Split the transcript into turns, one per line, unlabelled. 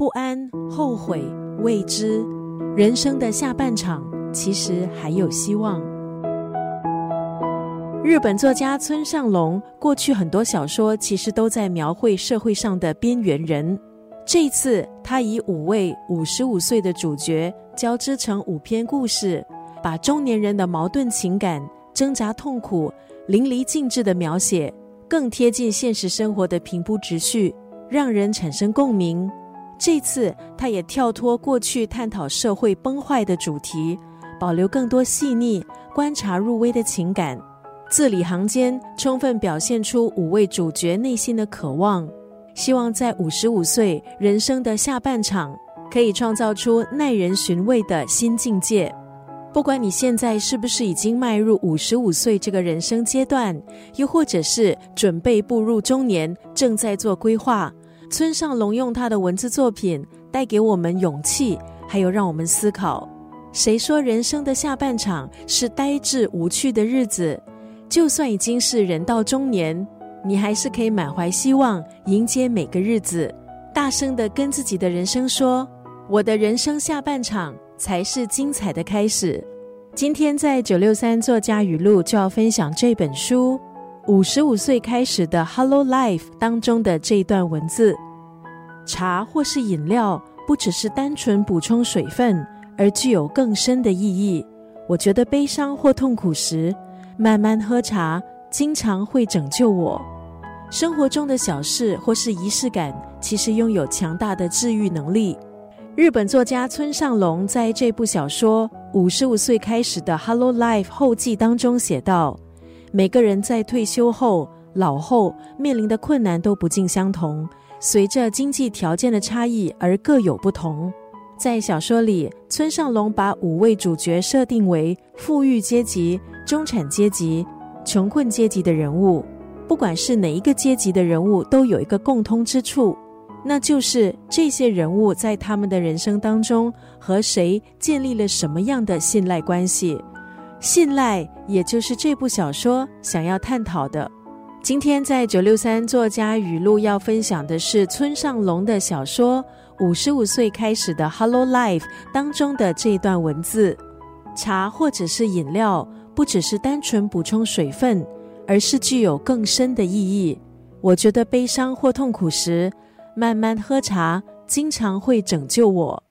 不安、后悔、未知，人生的下半场其实还有希望。日本作家村上隆过去很多小说其实都在描绘社会上的边缘人，这次他以五位五十五岁的主角交织成五篇故事，把中年人的矛盾情感、挣扎痛苦淋漓尽致的描写，更贴近现实生活的平铺直叙，让人产生共鸣。这次他也跳脱过去探讨社会崩坏的主题，保留更多细腻、观察入微的情感。字里行间充分表现出五位主角内心的渴望，希望在五十五岁人生的下半场，可以创造出耐人寻味的新境界。不管你现在是不是已经迈入五十五岁这个人生阶段，又或者是准备步入中年，正在做规划，村上隆用他的文字作品带给我们勇气，还有让我们思考：谁说人生的下半场是呆滞无趣的日子？就算已经是人到中年，你还是可以满怀希望迎接每个日子，大声的跟自己的人生说：“我的人生下半场才是精彩的开始。”今天在九六三作家语录就要分享这本书《五十五岁开始的 Hello Life》当中的这一段文字：茶或是饮料，不只是单纯补充水分，而具有更深的意义。我觉得悲伤或痛苦时。慢慢喝茶，经常会拯救我。生活中的小事或是仪式感，其实拥有强大的治愈能力。日本作家村上隆在这部小说《五十五岁开始的 Hello Life》后记当中写道：“每个人在退休后、老后面临的困难都不尽相同，随着经济条件的差异而各有不同。”在小说里，村上隆把五位主角设定为富裕阶级、中产阶级、穷困阶级的人物。不管是哪一个阶级的人物，都有一个共通之处，那就是这些人物在他们的人生当中和谁建立了什么样的信赖关系。信赖，也就是这部小说想要探讨的。今天在九六三作家语录要分享的是村上隆的小说。五十五岁开始的 Hello Life 当中的这一段文字：茶或者是饮料，不只是单纯补充水分，而是具有更深的意义。我觉得悲伤或痛苦时，慢慢喝茶，经常会拯救我。